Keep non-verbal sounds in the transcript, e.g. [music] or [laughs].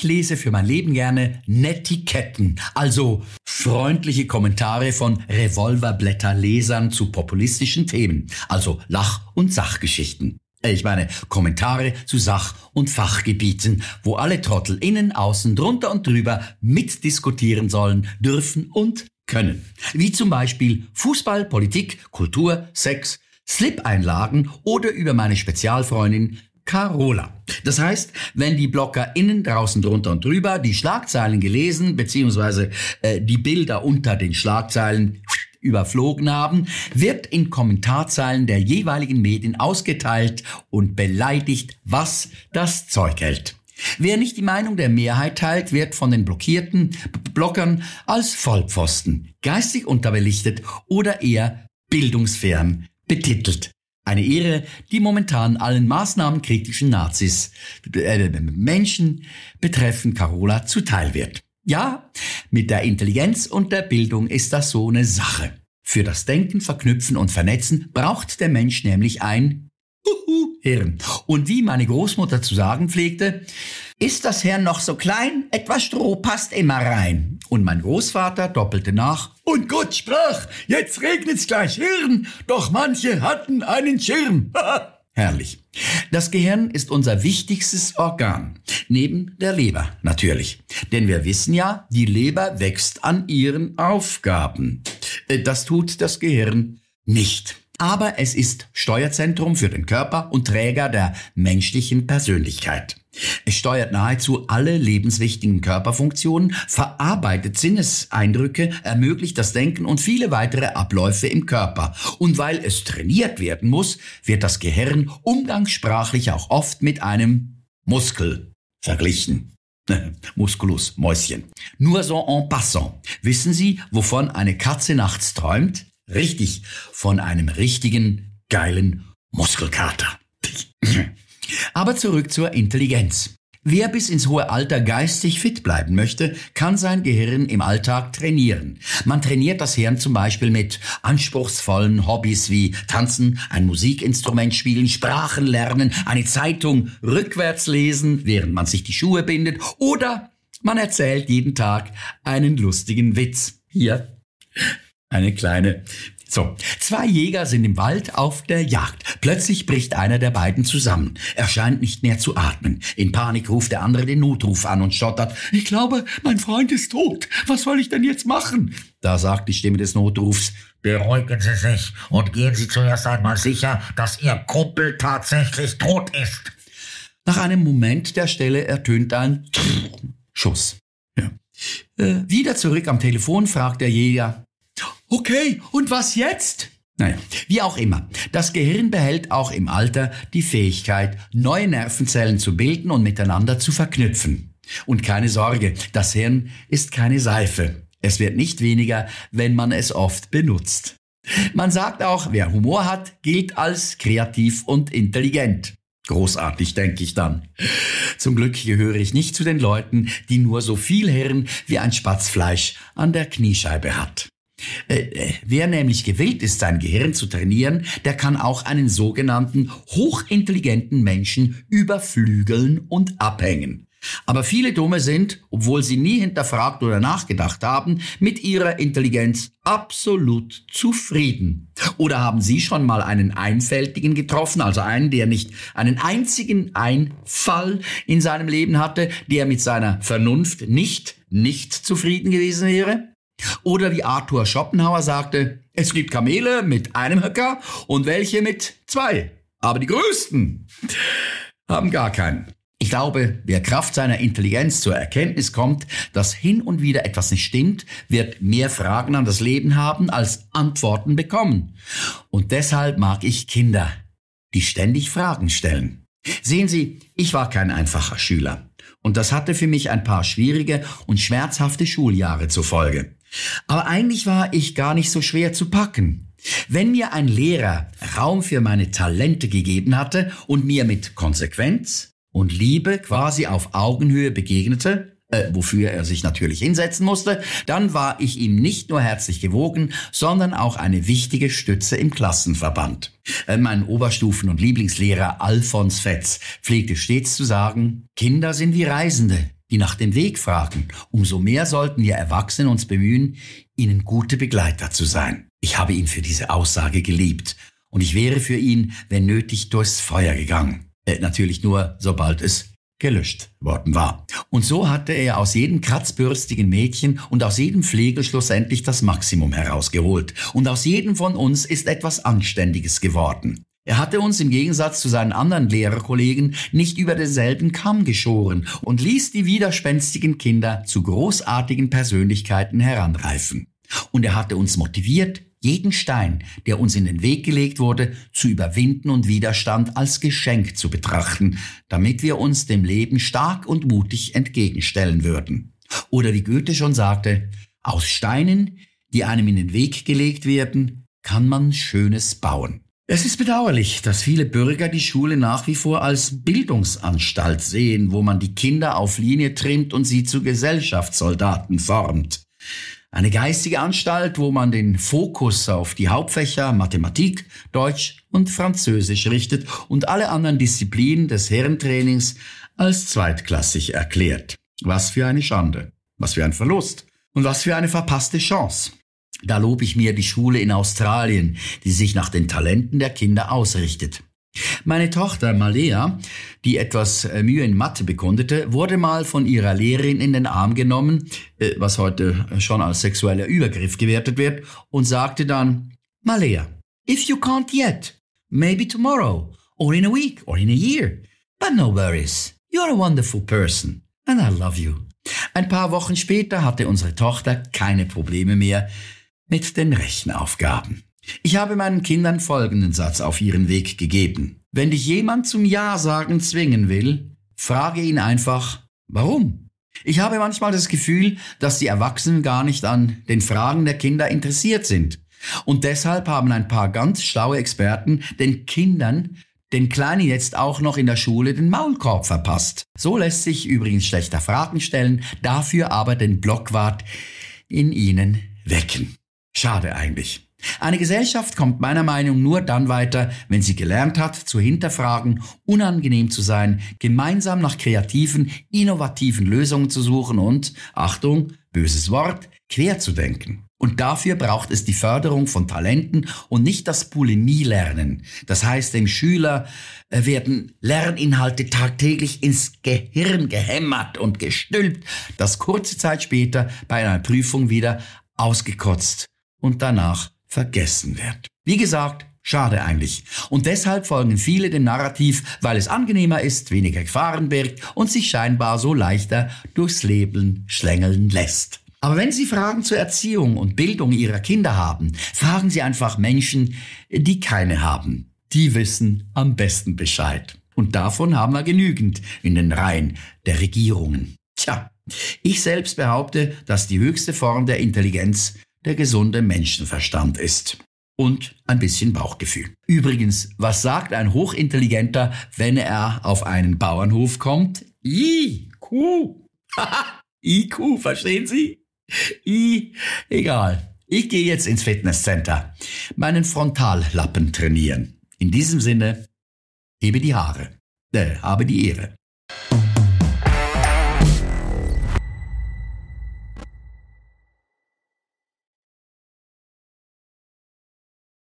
Ich lese für mein Leben gerne Netiquetten, also freundliche Kommentare von Revolverblätterlesern zu populistischen Themen, also Lach- und Sachgeschichten. Äh, Ich meine, Kommentare zu Sach- und Fachgebieten, wo alle Trottel innen, außen, drunter und drüber mitdiskutieren sollen, dürfen und können. Wie zum Beispiel Fußball, Politik, Kultur, Sex, Slip-Einlagen oder über meine Spezialfreundin Carola. Das heißt, wenn die Blocker innen, draußen, drunter und drüber die Schlagzeilen gelesen beziehungsweise äh, die Bilder unter den Schlagzeilen überflogen haben, wird in Kommentarzeilen der jeweiligen Medien ausgeteilt und beleidigt, was das Zeug hält. Wer nicht die Meinung der Mehrheit teilt, wird von den blockierten Blockern als Vollpfosten, geistig unterbelichtet oder eher bildungsfern betitelt. Eine Ehre, die momentan allen maßnahmenkritischen Nazis, äh, Menschen betreffen Carola zuteil wird. Ja, mit der Intelligenz und der Bildung ist das so eine Sache. Für das Denken, Verknüpfen und Vernetzen braucht der Mensch nämlich ein Huhu, Hirn. Und wie meine Großmutter zu sagen pflegte, ist das Hirn noch so klein, etwas Stroh passt immer rein. Und mein Großvater doppelte nach, und Gott sprach, jetzt regnet's gleich Hirn, doch manche hatten einen Schirm. [laughs] Herrlich. Das Gehirn ist unser wichtigstes Organ, neben der Leber natürlich. Denn wir wissen ja, die Leber wächst an ihren Aufgaben. Äh, Das tut das Gehirn nicht. Aber es ist Steuerzentrum für den Körper und Träger der menschlichen Persönlichkeit. Es steuert nahezu alle lebenswichtigen Körperfunktionen, verarbeitet Sinneseindrücke, ermöglicht das Denken und viele weitere Abläufe im Körper. Und weil es trainiert werden muss, wird das Gehirn umgangssprachlich auch oft mit einem Muskel verglichen. [laughs] Musculus, Mäuschen. Nur so en passant. Wissen Sie, wovon eine Katze nachts träumt? Richtig, von einem richtigen, geilen Muskelkater. [laughs] Aber zurück zur Intelligenz. Wer bis ins hohe Alter geistig fit bleiben möchte, kann sein Gehirn im Alltag trainieren. Man trainiert das Hirn zum Beispiel mit anspruchsvollen Hobbys wie Tanzen, ein Musikinstrument spielen, Sprachen lernen, eine Zeitung rückwärts lesen, während man sich die Schuhe bindet oder man erzählt jeden Tag einen lustigen Witz. Hier eine kleine. So, zwei Jäger sind im Wald auf der Jagd. Plötzlich bricht einer der beiden zusammen. Er scheint nicht mehr zu atmen. In Panik ruft der andere den Notruf an und stottert. Ich glaube, mein Freund ist tot. Was soll ich denn jetzt machen? Da sagt die Stimme des Notrufs. Beruhigen Sie sich und gehen Sie zuerst einmal sicher, dass Ihr Kumpel tatsächlich tot ist. Nach einem Moment der Stelle ertönt ein Schuss. Ja. Äh, wieder zurück am Telefon fragt der Jäger. Okay, und was jetzt? Naja, wie auch immer. Das Gehirn behält auch im Alter die Fähigkeit, neue Nervenzellen zu bilden und miteinander zu verknüpfen. Und keine Sorge, das Hirn ist keine Seife. Es wird nicht weniger, wenn man es oft benutzt. Man sagt auch, wer Humor hat, gilt als kreativ und intelligent. Großartig, denke ich dann. Zum Glück gehöre ich nicht zu den Leuten, die nur so viel Hirn wie ein Spatzfleisch an der Kniescheibe hat. Äh, äh, wer nämlich gewillt ist, sein Gehirn zu trainieren, der kann auch einen sogenannten hochintelligenten Menschen überflügeln und abhängen. Aber viele Dumme sind, obwohl sie nie hinterfragt oder nachgedacht haben, mit ihrer Intelligenz absolut zufrieden. Oder haben Sie schon mal einen Einfältigen getroffen, also einen, der nicht einen einzigen Einfall in seinem Leben hatte, der mit seiner Vernunft nicht, nicht zufrieden gewesen wäre? Oder wie Arthur Schopenhauer sagte, es gibt Kamele mit einem Höcker und welche mit zwei. Aber die größten haben gar keinen. Ich glaube, wer Kraft seiner Intelligenz zur Erkenntnis kommt, dass hin und wieder etwas nicht stimmt, wird mehr Fragen an das Leben haben als Antworten bekommen. Und deshalb mag ich Kinder, die ständig Fragen stellen. Sehen Sie, ich war kein einfacher Schüler. Und das hatte für mich ein paar schwierige und schmerzhafte Schuljahre zur Folge. Aber eigentlich war ich gar nicht so schwer zu packen. Wenn mir ein Lehrer Raum für meine Talente gegeben hatte und mir mit Konsequenz und Liebe quasi auf Augenhöhe begegnete, äh, wofür er sich natürlich hinsetzen musste, dann war ich ihm nicht nur herzlich gewogen, sondern auch eine wichtige Stütze im Klassenverband. Äh, mein Oberstufen- und Lieblingslehrer Alfons Fetz pflegte stets zu sagen, Kinder sind wie Reisende, die nach dem Weg fragen, umso mehr sollten wir Erwachsene uns bemühen, ihnen gute Begleiter zu sein. Ich habe ihn für diese Aussage geliebt und ich wäre für ihn, wenn nötig, durchs Feuer gegangen. Äh, natürlich nur, sobald es gelöscht worden war. Und so hatte er aus jedem kratzbürstigen Mädchen und aus jedem Pflegel schlussendlich das Maximum herausgeholt. Und aus jedem von uns ist etwas Anständiges geworden. Er hatte uns im Gegensatz zu seinen anderen Lehrerkollegen nicht über denselben Kamm geschoren und ließ die widerspenstigen Kinder zu großartigen Persönlichkeiten heranreifen. Und er hatte uns motiviert, jeden Stein, der uns in den Weg gelegt wurde, zu überwinden und Widerstand als Geschenk zu betrachten, damit wir uns dem Leben stark und mutig entgegenstellen würden. Oder wie Goethe schon sagte, aus Steinen, die einem in den Weg gelegt werden, kann man Schönes bauen. Es ist bedauerlich, dass viele Bürger die Schule nach wie vor als Bildungsanstalt sehen, wo man die Kinder auf Linie trimmt und sie zu Gesellschaftssoldaten formt. Eine geistige Anstalt, wo man den Fokus auf die Hauptfächer Mathematik, Deutsch und Französisch richtet und alle anderen Disziplinen des Herrentrainings als zweitklassig erklärt. Was für eine Schande, was für ein Verlust und was für eine verpasste Chance. Da lobe ich mir die Schule in Australien, die sich nach den Talenten der Kinder ausrichtet. Meine Tochter Malea, die etwas äh, Mühe in Mathe bekundete, wurde mal von ihrer Lehrerin in den Arm genommen, äh, was heute schon als sexueller Übergriff gewertet wird, und sagte dann, Malea, if you can't yet, maybe tomorrow, or in a week, or in a year. But no worries, you're a wonderful person, and I love you. Ein paar Wochen später hatte unsere Tochter keine Probleme mehr mit den Rechenaufgaben. Ich habe meinen Kindern folgenden Satz auf ihren Weg gegeben. Wenn dich jemand zum Ja sagen zwingen will, frage ihn einfach, warum? Ich habe manchmal das Gefühl, dass die Erwachsenen gar nicht an den Fragen der Kinder interessiert sind. Und deshalb haben ein paar ganz schlaue Experten den Kindern, den Kleinen jetzt auch noch in der Schule den Maulkorb verpasst. So lässt sich übrigens schlechter Fragen stellen, dafür aber den Blockwart in ihnen wecken. Schade eigentlich. Eine Gesellschaft kommt meiner Meinung nur dann weiter, wenn sie gelernt hat, zu hinterfragen, unangenehm zu sein, gemeinsam nach kreativen, innovativen Lösungen zu suchen und, Achtung, böses Wort, quer zu denken. Und dafür braucht es die Förderung von Talenten und nicht das Bulimie-Lernen. Das heißt, dem Schüler äh, werden Lerninhalte tagtäglich ins Gehirn gehämmert und gestülpt, das kurze Zeit später bei einer Prüfung wieder ausgekotzt und danach vergessen wird. Wie gesagt, schade eigentlich. Und deshalb folgen viele dem Narrativ, weil es angenehmer ist, weniger Gefahren birgt und sich scheinbar so leichter durchs Leben schlängeln lässt. Aber wenn Sie Fragen zur Erziehung und Bildung Ihrer Kinder haben, fragen Sie einfach Menschen, die keine haben. Die wissen am besten Bescheid. Und davon haben wir genügend in den Reihen der Regierungen. Tja, ich selbst behaupte, dass die höchste Form der Intelligenz der gesunde Menschenverstand ist. Und ein bisschen Bauchgefühl. Übrigens, was sagt ein Hochintelligenter, wenn er auf einen Bauernhof kommt? IQ. [laughs] IQ, verstehen Sie? I, egal. Ich gehe jetzt ins Fitnesscenter. Meinen Frontallappen trainieren. In diesem Sinne, hebe die Haare. Äh, habe die Ehre.